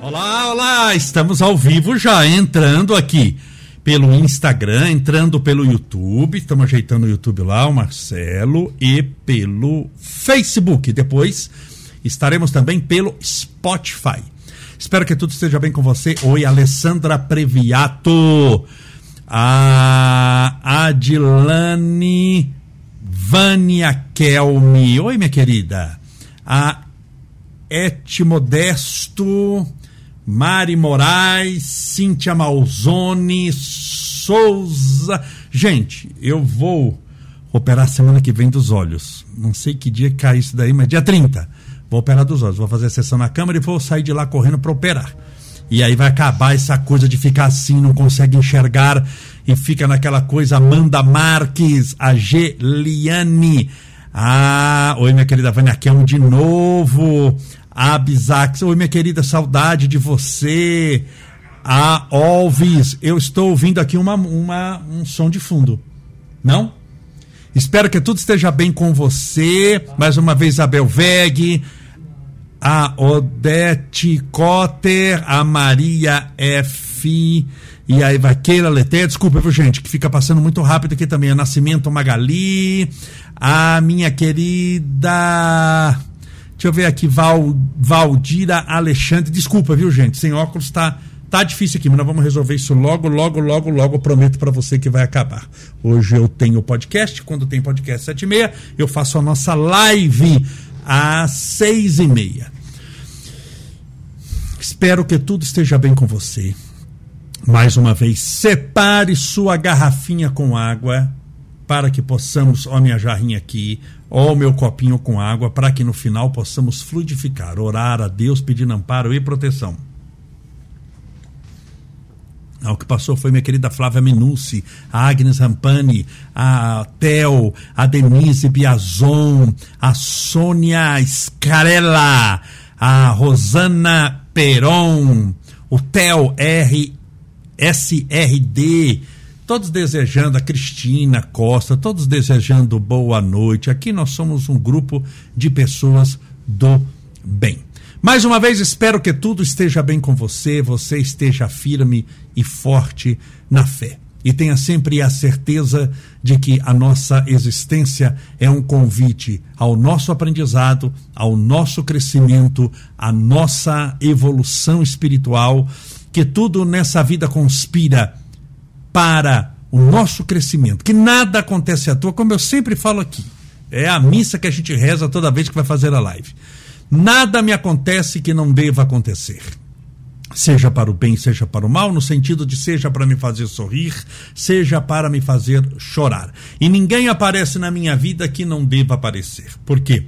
Olá, olá, estamos ao vivo já, entrando aqui pelo Instagram, entrando pelo YouTube, estamos ajeitando o YouTube lá, o Marcelo, e pelo Facebook. Depois estaremos também pelo Spotify. Espero que tudo esteja bem com você. Oi, Alessandra Previato. A Adilane Vânia Kelmi. Oi, minha querida. A Et Modesto. Mari Moraes, Cíntia Malzone, Souza. Gente, eu vou operar semana que vem dos olhos. Não sei que dia cai isso daí, mas dia 30. Vou operar dos olhos. Vou fazer a sessão na câmera e vou sair de lá correndo para operar. E aí vai acabar essa coisa de ficar assim, não consegue enxergar e fica naquela coisa. Amanda Marques, a Geliane. Ah, oi, minha querida Vânia Kelmo de novo. A Bisax, oi minha querida, saudade de você. A Olvis, eu estou ouvindo aqui uma, uma, um som de fundo. Não? Espero que tudo esteja bem com você. Mais uma vez, Abel Veg, a Odete Cotter, a Maria F. E aí vai Keila Leté, desculpa, viu, gente, que fica passando muito rápido aqui também. A Nascimento Magali, a minha querida. Deixa eu ver aqui, Val, Valdira Alexandre. Desculpa, viu, gente? Sem óculos tá, tá difícil aqui, mas nós vamos resolver isso logo, logo, logo, logo. Prometo para você que vai acabar. Hoje eu tenho podcast. Quando tem podcast sete e meia, eu faço a nossa live às seis e meia. Espero que tudo esteja bem com você. Mais uma vez, separe sua garrafinha com água para que possamos, ó minha jarrinha aqui, ó meu copinho com água, para que no final possamos fluidificar, orar a Deus pedindo amparo e proteção. Ah, o que passou foi minha querida Flávia Menucci, a Agnes Rampani, a Theo, a Denise Biazon, a Sônia Scarella, a Rosana Peron, o Theo R. todos desejando, a Cristina Costa, todos desejando boa noite. Aqui nós somos um grupo de pessoas do bem. Mais uma vez, espero que tudo esteja bem com você, você esteja firme e forte na fé. E tenha sempre a certeza de que a nossa existência é um convite ao nosso aprendizado, ao nosso crescimento, à nossa evolução espiritual, que tudo nessa vida conspira para o nosso crescimento, que nada acontece à toa, como eu sempre falo aqui. É a missa que a gente reza toda vez que vai fazer a live. Nada me acontece que não deva acontecer. Seja para o bem, seja para o mal, no sentido de seja para me fazer sorrir, seja para me fazer chorar. E ninguém aparece na minha vida que não deva aparecer. Por quê?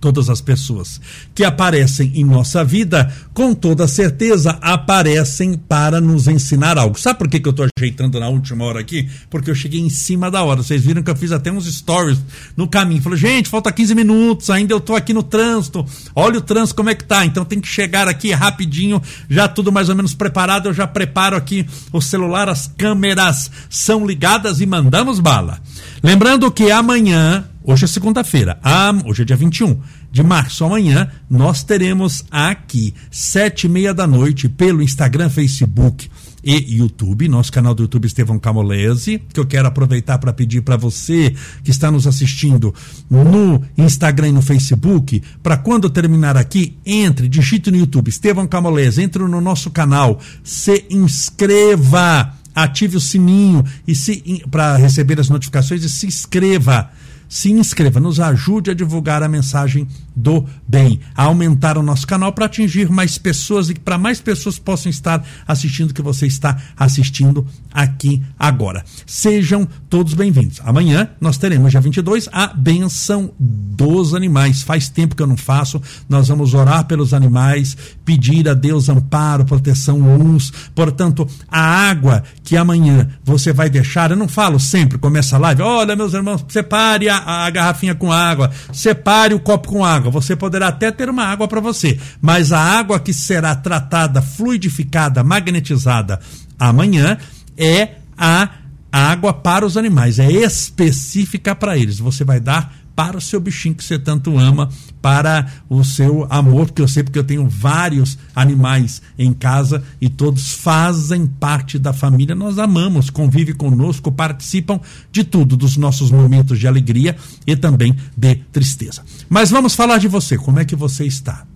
Todas as pessoas que aparecem em nossa vida, com toda certeza aparecem para nos ensinar algo. Sabe por que, que eu estou ajeitando na última hora aqui? Porque eu cheguei em cima da hora. Vocês viram que eu fiz até uns stories no caminho. Falei, gente, falta 15 minutos, ainda eu estou aqui no trânsito. Olha o trânsito como é que tá. Então tem que chegar aqui rapidinho, já tudo mais ou menos preparado. Eu já preparo aqui o celular, as câmeras são ligadas e mandamos bala. Lembrando que amanhã Hoje é segunda-feira, ah, hoje é dia 21 de março. Amanhã nós teremos aqui, sete e meia da noite, pelo Instagram, Facebook e YouTube, nosso canal do YouTube Estevão Camolese, que eu quero aproveitar para pedir para você que está nos assistindo no Instagram e no Facebook, para quando terminar aqui, entre, digite no YouTube Estevão Camolese, entre no nosso canal, se inscreva, ative o sininho e se para receber as notificações e se inscreva se inscreva, nos ajude a divulgar a mensagem do bem, a aumentar o nosso canal para atingir mais pessoas e que para mais pessoas possam estar assistindo o que você está assistindo aqui agora. Sejam todos bem-vindos. Amanhã nós teremos, dia 22, a benção dos animais. Faz tempo que eu não faço. Nós vamos orar pelos animais, pedir a Deus amparo, proteção, luz. Portanto, a água que amanhã você vai deixar, eu não falo sempre, começa a live, olha, meus irmãos, separe a, a garrafinha com água, separe o copo com água. Você poderá até ter uma água para você, mas a água que será tratada, fluidificada, magnetizada amanhã é a água para os animais, é específica para eles. Você vai dar para o seu bichinho que você tanto ama, para o seu amor, porque eu sei porque eu tenho vários animais em casa e todos fazem parte da família. Nós amamos, convivem conosco, participam de tudo, dos nossos momentos de alegria e também de tristeza. Mas vamos falar de você, como é que você está?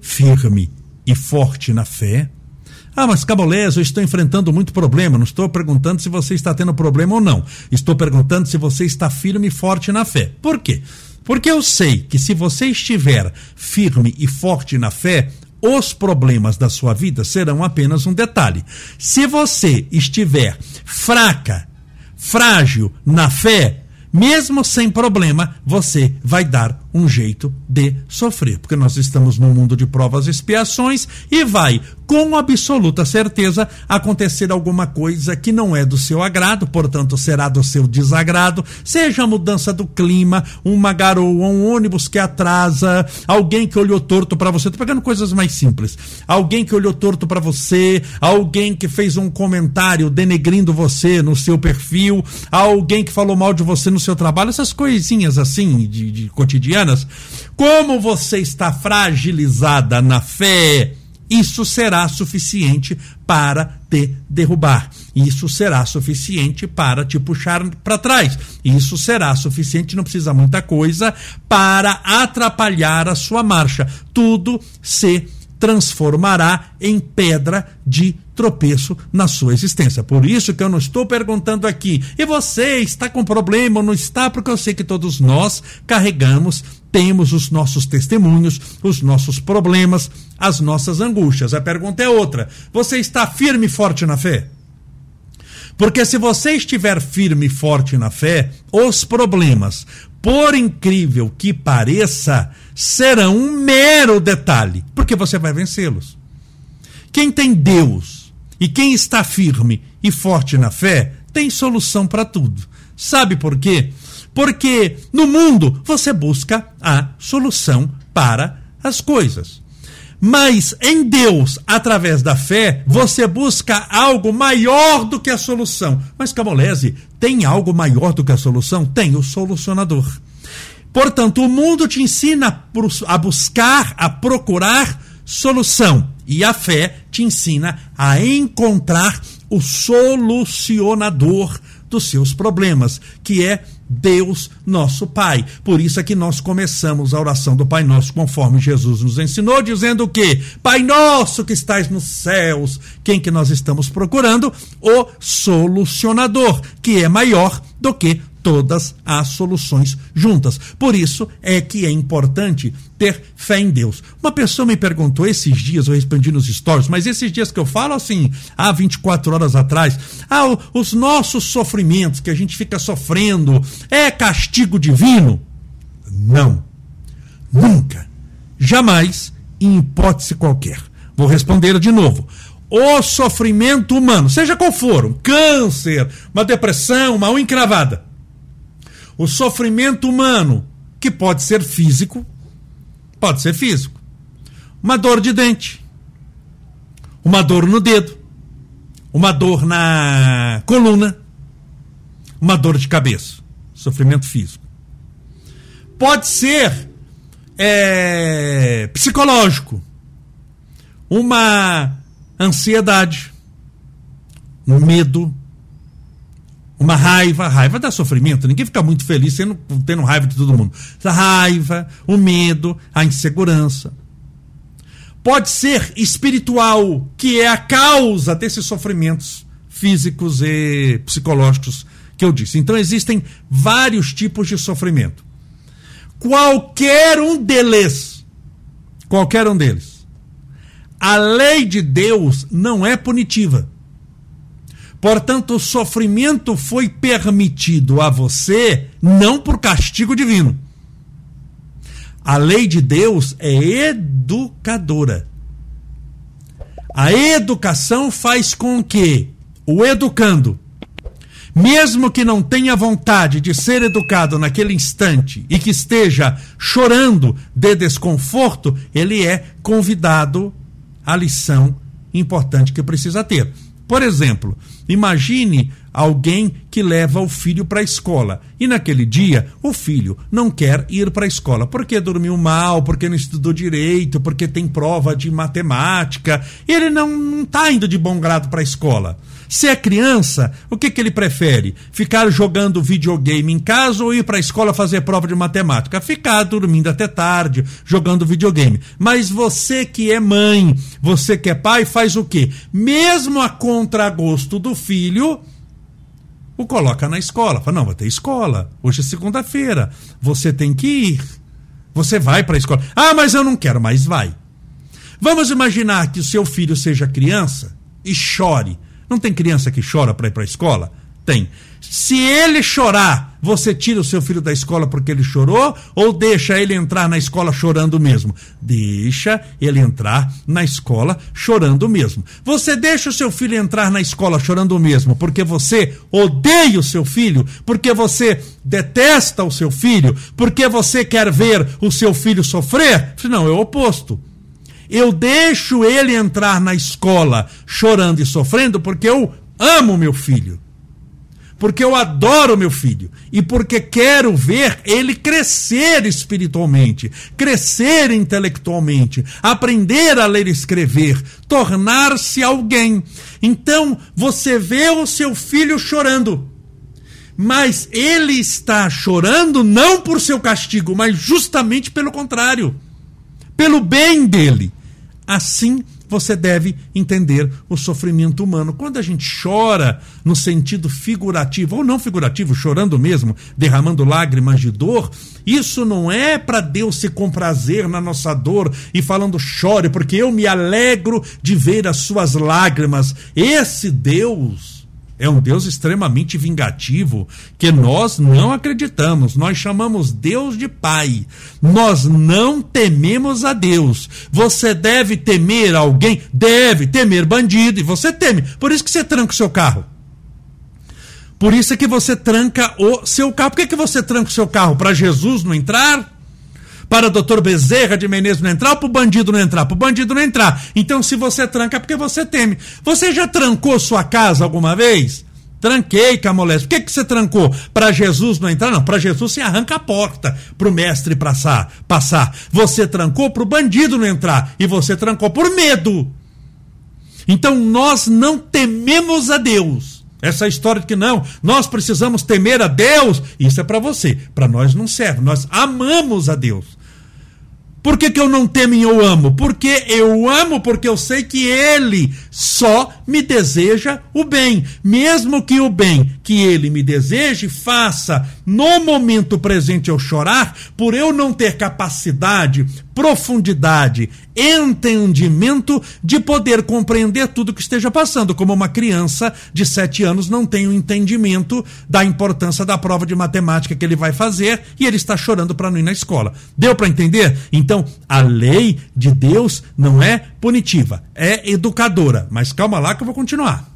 Firme e forte na fé? Ah, mas Cabolés, eu estou enfrentando muito problema. Não estou perguntando se você está tendo problema ou não. Estou perguntando se você está firme e forte na fé. Por quê? Porque eu sei que se você estiver firme e forte na fé, os problemas da sua vida serão apenas um detalhe. Se você estiver fraca, frágil na fé, mesmo sem problema, você vai dar um jeito de sofrer, porque nós estamos num mundo de provas e expiações e vai, com absoluta certeza, acontecer alguma coisa que não é do seu agrado, portanto, será do seu desagrado, seja a mudança do clima, uma garoa, um ônibus que atrasa, alguém que olhou torto para você, tô pegando coisas mais simples. Alguém que olhou torto para você, alguém que fez um comentário denegrindo você no seu perfil, alguém que falou mal de você no seu trabalho, essas coisinhas assim de, de como você está fragilizada na fé, isso será suficiente para te derrubar. Isso será suficiente para te puxar para trás. Isso será suficiente, não precisa muita coisa, para atrapalhar a sua marcha. Tudo se transformará em pedra de tropeço na sua existência. Por isso que eu não estou perguntando aqui, e você está com problema ou não está? Porque eu sei que todos nós carregamos, temos os nossos testemunhos, os nossos problemas, as nossas angústias. A pergunta é outra: você está firme e forte na fé? Porque se você estiver firme e forte na fé, os problemas, por incrível que pareça, serão um mero detalhe, porque você vai vencê-los. Quem tem Deus e quem está firme e forte na fé, tem solução para tudo. Sabe por quê? Porque no mundo você busca a solução para as coisas. Mas em Deus, através da fé, você busca algo maior do que a solução. Mas Camolese, tem algo maior do que a solução? Tem o solucionador. Portanto, o mundo te ensina a buscar, a procurar solução. E a fé te ensina a encontrar o solucionador dos seus problemas, que é Deus nosso Pai. Por isso é que nós começamos a oração do Pai Nosso conforme Jesus nos ensinou, dizendo que Pai Nosso que estais nos céus, quem que nós estamos procurando? O solucionador, que é maior do que todas as soluções juntas. Por isso é que é importante ter fé em Deus. Uma pessoa me perguntou esses dias, eu respondi nos stories, mas esses dias que eu falo assim, há 24 horas atrás, ah, os nossos sofrimentos que a gente fica sofrendo é castigo divino? Não. Nunca. Jamais, em hipótese qualquer. Vou responder de novo o sofrimento humano, seja qual for, um câncer, uma depressão, uma unha encravada, o sofrimento humano, que pode ser físico, pode ser físico. Uma dor de dente, uma dor no dedo, uma dor na coluna, uma dor de cabeça, sofrimento físico. Pode ser é, psicológico, uma ansiedade, um medo, uma raiva, raiva dá sofrimento, ninguém fica muito feliz sendo, tendo raiva de todo mundo. A raiva, o medo, a insegurança. Pode ser espiritual, que é a causa desses sofrimentos físicos e psicológicos que eu disse. Então existem vários tipos de sofrimento. Qualquer um deles, qualquer um deles, a lei de Deus não é punitiva. Portanto, o sofrimento foi permitido a você não por castigo divino. A lei de Deus é educadora. A educação faz com que o educando, mesmo que não tenha vontade de ser educado naquele instante e que esteja chorando de desconforto, ele é convidado à lição importante que precisa ter. Por exemplo, imagine alguém que leva o filho para a escola. E naquele dia, o filho não quer ir para a escola porque dormiu mal, porque não estudou direito, porque tem prova de matemática. Ele não está indo de bom grado para a escola. Se é criança, o que, que ele prefere? Ficar jogando videogame em casa ou ir para a escola fazer prova de matemática? Ficar dormindo até tarde, jogando videogame. Mas você que é mãe, você que é pai, faz o quê? Mesmo a contragosto do filho, o coloca na escola. Fala, não, vai ter escola. Hoje é segunda-feira. Você tem que ir. Você vai para a escola. Ah, mas eu não quero, mas vai. Vamos imaginar que o seu filho seja criança e chore não tem criança que chora para ir para a escola? Tem. Se ele chorar, você tira o seu filho da escola porque ele chorou ou deixa ele entrar na escola chorando mesmo? Deixa ele entrar na escola chorando mesmo. Você deixa o seu filho entrar na escola chorando mesmo porque você odeia o seu filho, porque você detesta o seu filho, porque você quer ver o seu filho sofrer? Não, é o oposto. Eu deixo ele entrar na escola chorando e sofrendo porque eu amo meu filho. Porque eu adoro meu filho e porque quero ver ele crescer espiritualmente, crescer intelectualmente, aprender a ler e escrever, tornar-se alguém. Então, você vê o seu filho chorando mas ele está chorando não por seu castigo, mas justamente pelo contrário, pelo bem dele. Assim você deve entender o sofrimento humano. Quando a gente chora no sentido figurativo ou não figurativo, chorando mesmo, derramando lágrimas de dor, isso não é para Deus se comprazer na nossa dor e falando chore, porque eu me alegro de ver as suas lágrimas. Esse Deus é um Deus extremamente vingativo que nós não acreditamos. Nós chamamos Deus de Pai. Nós não tememos a Deus. Você deve temer alguém? Deve temer bandido. E você teme. Por isso que você tranca o seu carro. Por isso é que você tranca o seu carro. Por que, que você tranca o seu carro? Para Jesus não entrar? Para o doutor Bezerra de Menezes não entrar para o bandido não entrar? Para o bandido não entrar. Então, se você tranca, é porque você teme. Você já trancou sua casa alguma vez? Tranquei, Camolés. Por que, que você trancou? Para Jesus não entrar? Não, para Jesus você arranca a porta para o mestre passar, passar. Você trancou para o bandido não entrar. E você trancou por medo. Então nós não tememos a Deus. Essa história de que não, nós precisamos temer a Deus, isso é para você. Para nós não serve. Nós amamos a Deus. Por que, que eu não temo e eu amo? Porque eu amo porque eu sei que Ele só me deseja o bem. Mesmo que o bem que Ele me deseje faça no momento presente eu chorar, por eu não ter capacidade, profundidade, entendimento de poder compreender tudo que esteja passando. Como uma criança de sete anos não tem o um entendimento da importância da prova de matemática que ele vai fazer e ele está chorando para não ir na escola. Deu para entender? Então, a lei de Deus não é punitiva, é educadora. Mas calma lá que eu vou continuar.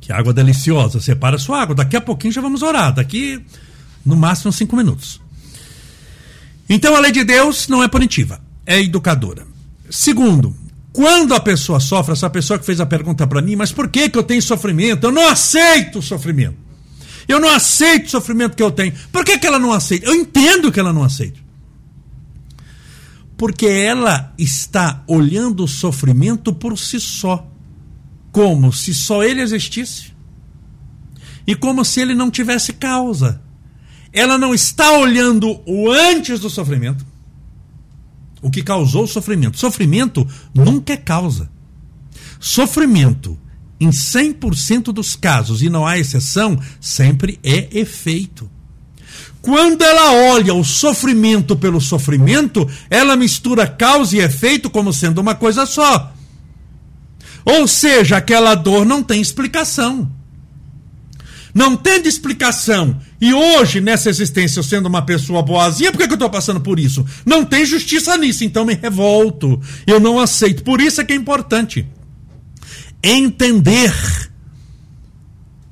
Que água deliciosa. Separa sua água. Daqui a pouquinho já vamos orar. Daqui no máximo cinco minutos. Então a lei de Deus não é punitiva, é educadora. Segundo, quando a pessoa sofre, essa pessoa que fez a pergunta para mim, mas por que, que eu tenho sofrimento? Eu não aceito o sofrimento. Eu não aceito o sofrimento que eu tenho. Por que, que ela não aceita? Eu entendo que ela não aceita. Porque ela está olhando o sofrimento por si só, como se só ele existisse e como se ele não tivesse causa ela não está olhando o antes do sofrimento, o que causou o sofrimento. Sofrimento nunca é causa. Sofrimento, em 100% dos casos, e não há exceção, sempre é efeito. Quando ela olha o sofrimento pelo sofrimento, ela mistura causa e efeito como sendo uma coisa só. Ou seja, aquela dor não tem explicação. Não tendo explicação, e hoje, nessa existência, eu sendo uma pessoa boazinha, por que, que eu estou passando por isso? Não tem justiça nisso, então me revolto. Eu não aceito. Por isso é que é importante entender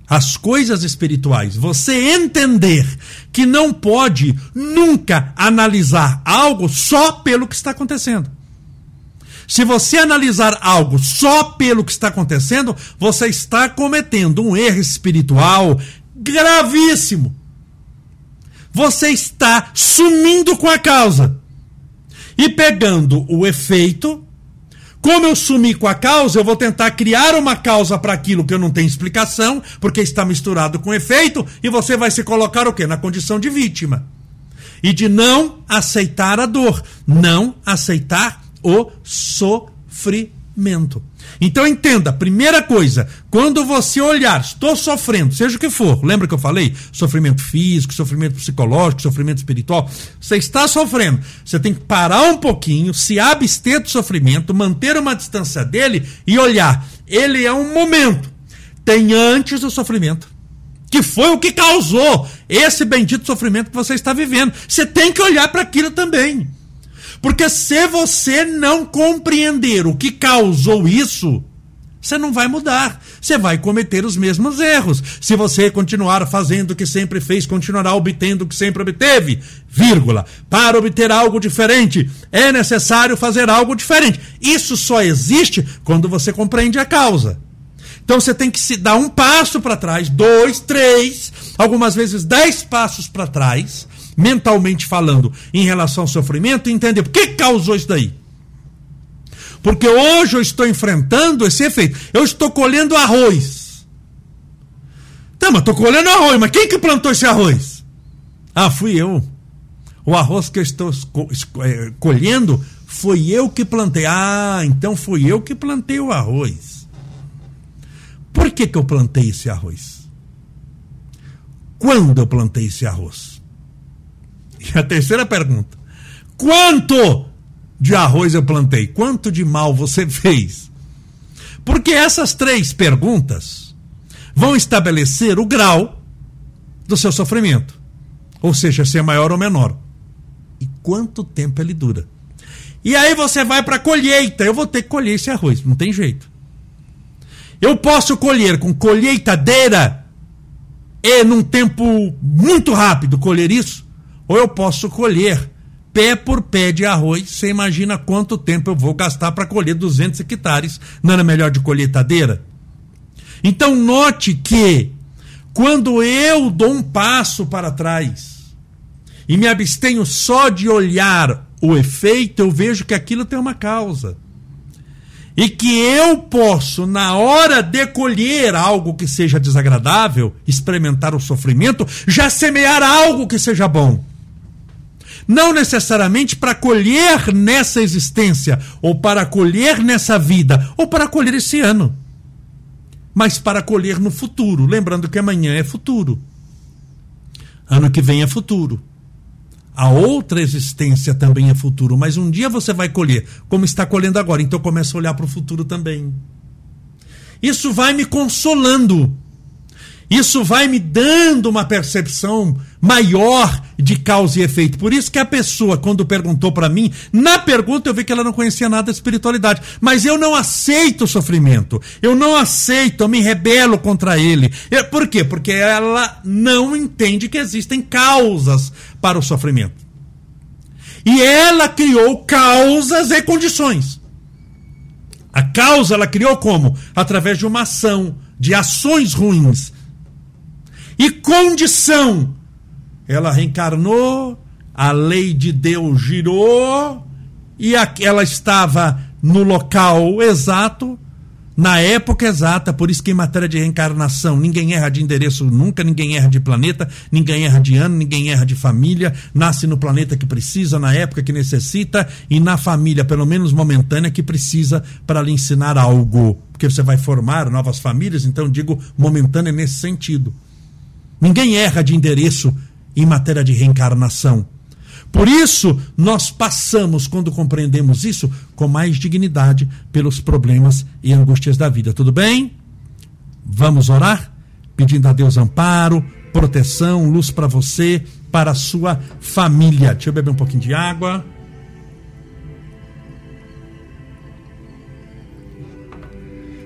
as coisas espirituais, você entender que não pode nunca analisar algo só pelo que está acontecendo. Se você analisar algo só pelo que está acontecendo, você está cometendo um erro espiritual gravíssimo. Você está sumindo com a causa e pegando o efeito. Como eu sumi com a causa, eu vou tentar criar uma causa para aquilo que eu não tenho explicação, porque está misturado com efeito, e você vai se colocar o quê? Na condição de vítima. E de não aceitar a dor, não aceitar o sofrimento. Então entenda, primeira coisa, quando você olhar, estou sofrendo, seja o que for, lembra que eu falei? Sofrimento físico, sofrimento psicológico, sofrimento espiritual, você está sofrendo. Você tem que parar um pouquinho, se abster do sofrimento, manter uma distância dele e olhar. Ele é um momento. Tem antes do sofrimento que foi o que causou esse bendito sofrimento que você está vivendo. Você tem que olhar para aquilo também. Porque se você não compreender o que causou isso, você não vai mudar. Você vai cometer os mesmos erros. Se você continuar fazendo o que sempre fez, continuará obtendo o que sempre obteve. Vírgula. Para obter algo diferente, é necessário fazer algo diferente. Isso só existe quando você compreende a causa. Então você tem que se dar um passo para trás, dois, três, algumas vezes dez passos para trás, mentalmente falando, em relação ao sofrimento, entender por que causou isso daí. Porque hoje eu estou enfrentando esse efeito. Eu estou colhendo arroz. Tá, mas estou colhendo arroz, mas quem que plantou esse arroz? Ah, fui eu. O arroz que eu estou é, colhendo foi eu que plantei. Ah, então fui eu que plantei o arroz. Por que, que eu plantei esse arroz? Quando eu plantei esse arroz? E a terceira pergunta: quanto de arroz eu plantei? Quanto de mal você fez? Porque essas três perguntas vão estabelecer o grau do seu sofrimento. Ou seja, se é maior ou menor. E quanto tempo ele dura. E aí você vai para a colheita. Eu vou ter que colher esse arroz, não tem jeito. Eu posso colher com colheitadeira e num tempo muito rápido colher isso, ou eu posso colher pé por pé de arroz. Você imagina quanto tempo eu vou gastar para colher 200 hectares? Não era melhor de colheitadeira? Então, note que quando eu dou um passo para trás e me abstenho só de olhar o efeito, eu vejo que aquilo tem uma causa. E que eu posso, na hora de colher algo que seja desagradável, experimentar o sofrimento, já semear algo que seja bom. Não necessariamente para colher nessa existência, ou para colher nessa vida, ou para colher esse ano, mas para colher no futuro. Lembrando que amanhã é futuro, ano que vem é futuro. A outra existência também é futuro, mas um dia você vai colher, como está colhendo agora, então começa a olhar para o futuro também. Isso vai me consolando isso vai me dando uma percepção maior de causa e efeito. Por isso que a pessoa, quando perguntou para mim, na pergunta eu vi que ela não conhecia nada da espiritualidade. Mas eu não aceito o sofrimento. Eu não aceito, eu me rebelo contra ele. Por quê? Porque ela não entende que existem causas para o sofrimento. E ela criou causas e condições. A causa ela criou como? Através de uma ação, de ações ruins e condição. Ela reencarnou, a lei de Deus girou e ela estava no local exato, na época exata, por isso que em matéria de reencarnação, ninguém erra de endereço nunca, ninguém erra de planeta, ninguém erra de ano, ninguém erra de família, nasce no planeta que precisa, na época que necessita e na família, pelo menos momentânea, que precisa para lhe ensinar algo, porque você vai formar novas famílias, então digo momentânea nesse sentido. Ninguém erra de endereço em matéria de reencarnação. Por isso, nós passamos, quando compreendemos isso, com mais dignidade pelos problemas e angústias da vida. Tudo bem? Vamos orar? Pedindo a Deus amparo, proteção, luz para você, para a sua família. Deixa eu beber um pouquinho de água.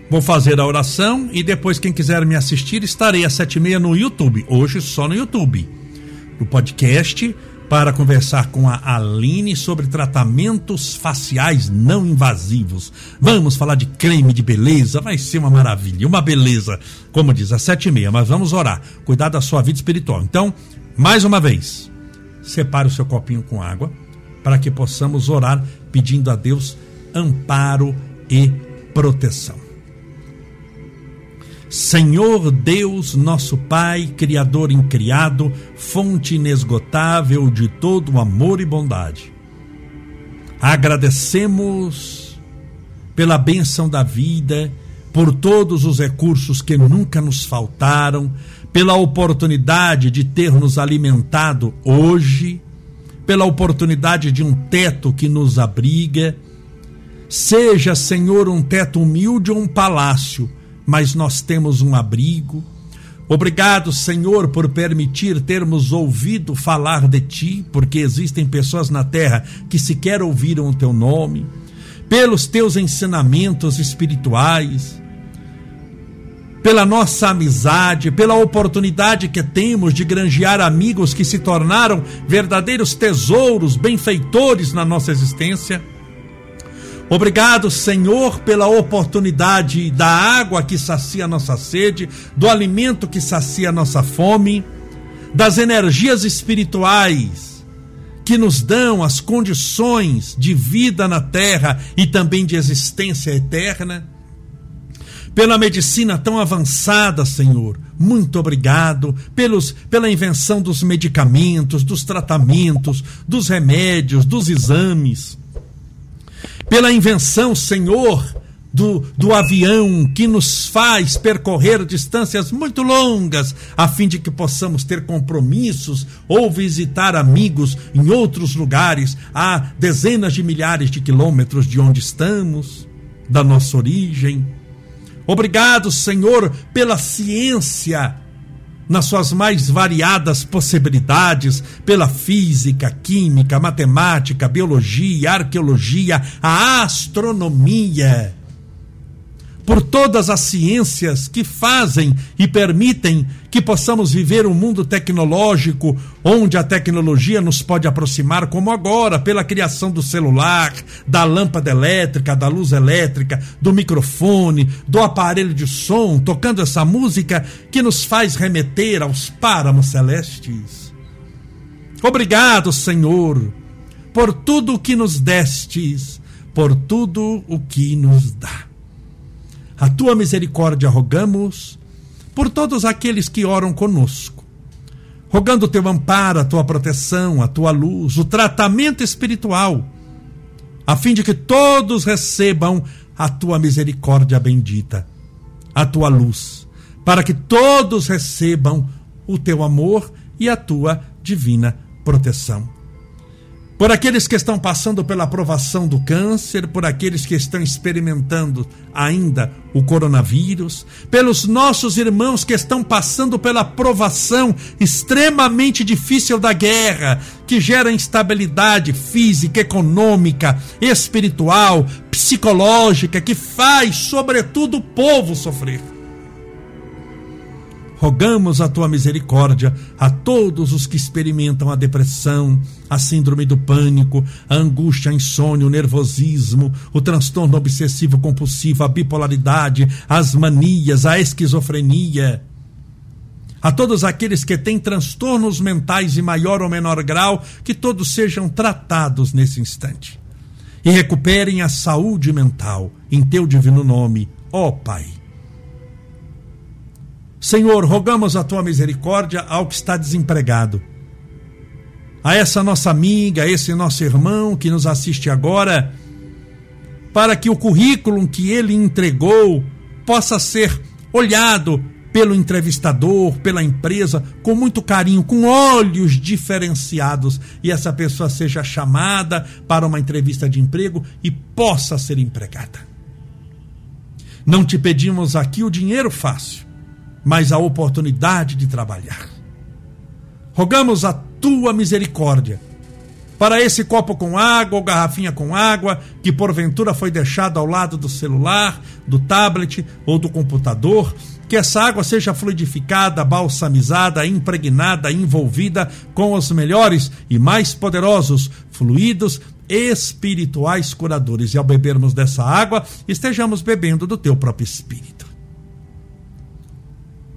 Vou fazer a oração e depois, quem quiser me assistir, estarei às sete e meia no YouTube. Hoje só no YouTube. No podcast, para conversar com a Aline sobre tratamentos faciais não invasivos. Vamos falar de creme de beleza, vai ser uma maravilha, uma beleza, como diz, às sete e meia, mas vamos orar, cuidar da sua vida espiritual. Então, mais uma vez, separe o seu copinho com água, para que possamos orar pedindo a Deus amparo e proteção. Senhor Deus, nosso Pai, Criador incriado, fonte inesgotável de todo amor e bondade. Agradecemos pela bênção da vida, por todos os recursos que nunca nos faltaram, pela oportunidade de ter nos alimentado hoje, pela oportunidade de um teto que nos abriga. Seja, Senhor, um teto humilde ou um palácio mas nós temos um abrigo. Obrigado, Senhor, por permitir termos ouvido falar de Ti, porque existem pessoas na terra que sequer ouviram o Teu nome, pelos Teus ensinamentos espirituais, pela nossa amizade, pela oportunidade que temos de granjear amigos que se tornaram verdadeiros tesouros, benfeitores na nossa existência. Obrigado, Senhor, pela oportunidade da água que sacia nossa sede, do alimento que sacia nossa fome, das energias espirituais que nos dão as condições de vida na terra e também de existência eterna. Pela medicina tão avançada, Senhor, muito obrigado pelos, pela invenção dos medicamentos, dos tratamentos, dos remédios, dos exames pela invenção, Senhor, do, do avião que nos faz percorrer distâncias muito longas, a fim de que possamos ter compromissos ou visitar amigos em outros lugares, a dezenas de milhares de quilômetros de onde estamos, da nossa origem. Obrigado, Senhor, pela ciência nas suas mais variadas possibilidades, pela física, química, matemática, biologia, arqueologia, a astronomia, por todas as ciências que fazem e permitem que possamos viver um mundo tecnológico onde a tecnologia nos pode aproximar, como agora, pela criação do celular, da lâmpada elétrica, da luz elétrica, do microfone, do aparelho de som, tocando essa música que nos faz remeter aos páramos celestes. Obrigado, Senhor, por tudo o que nos destes, por tudo o que nos dá. A tua misericórdia rogamos por todos aqueles que oram conosco, rogando o teu amparo, a tua proteção, a tua luz, o tratamento espiritual, a fim de que todos recebam a tua misericórdia bendita, a tua luz, para que todos recebam o teu amor e a tua divina proteção por aqueles que estão passando pela provação do câncer, por aqueles que estão experimentando ainda o coronavírus, pelos nossos irmãos que estão passando pela provação extremamente difícil da guerra, que gera instabilidade física, econômica, espiritual, psicológica, que faz, sobretudo, o povo sofrer rogamos a tua misericórdia a todos os que experimentam a depressão, a síndrome do pânico, a angústia, a insônia, o nervosismo, o transtorno obsessivo compulsivo, a bipolaridade, as manias, a esquizofrenia. A todos aqueles que têm transtornos mentais em maior ou menor grau, que todos sejam tratados nesse instante e recuperem a saúde mental em teu divino nome, ó Pai. Senhor, rogamos a tua misericórdia ao que está desempregado. A essa nossa amiga, a esse nosso irmão que nos assiste agora, para que o currículo que ele entregou possa ser olhado pelo entrevistador, pela empresa, com muito carinho, com olhos diferenciados, e essa pessoa seja chamada para uma entrevista de emprego e possa ser empregada. Não te pedimos aqui o dinheiro fácil, mas a oportunidade de trabalhar. Rogamos a tua misericórdia para esse copo com água ou garrafinha com água que porventura foi deixado ao lado do celular, do tablet ou do computador. Que essa água seja fluidificada, balsamizada, impregnada, envolvida com os melhores e mais poderosos fluidos espirituais curadores. E ao bebermos dessa água, estejamos bebendo do teu próprio espírito.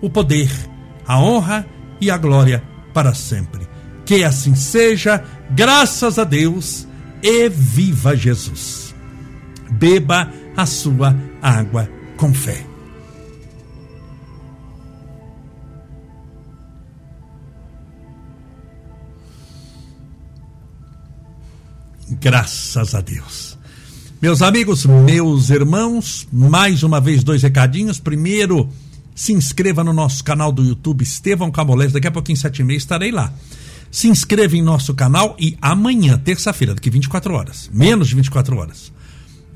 o poder, a honra e a glória para sempre. Que assim seja, graças a Deus e viva Jesus. Beba a sua água com fé. Graças a Deus. Meus amigos, meus irmãos, mais uma vez dois recadinhos. Primeiro, se inscreva no nosso canal do YouTube Estevão Camolés. Daqui a pouquinho, sete e meia, estarei lá se inscreva em nosso canal e amanhã, terça-feira, daqui 24 horas, menos de 24 horas.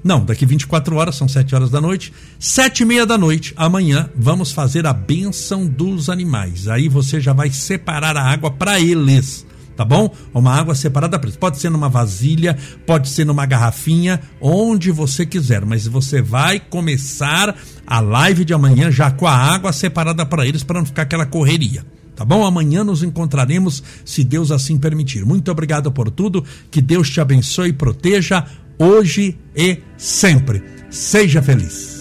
Não, daqui 24 horas, são 7 horas da noite. Sete e meia da noite, amanhã, vamos fazer a benção dos animais. Aí você já vai separar a água para eles, tá bom? Uma água separada para eles. Pode ser numa vasilha, pode ser numa garrafinha, onde você quiser. Mas você vai começar a live de amanhã já com a água separada para eles, para não ficar aquela correria. Tá bom? Amanhã nos encontraremos, se Deus assim permitir. Muito obrigado por tudo. Que Deus te abençoe e proteja hoje e sempre. Seja feliz.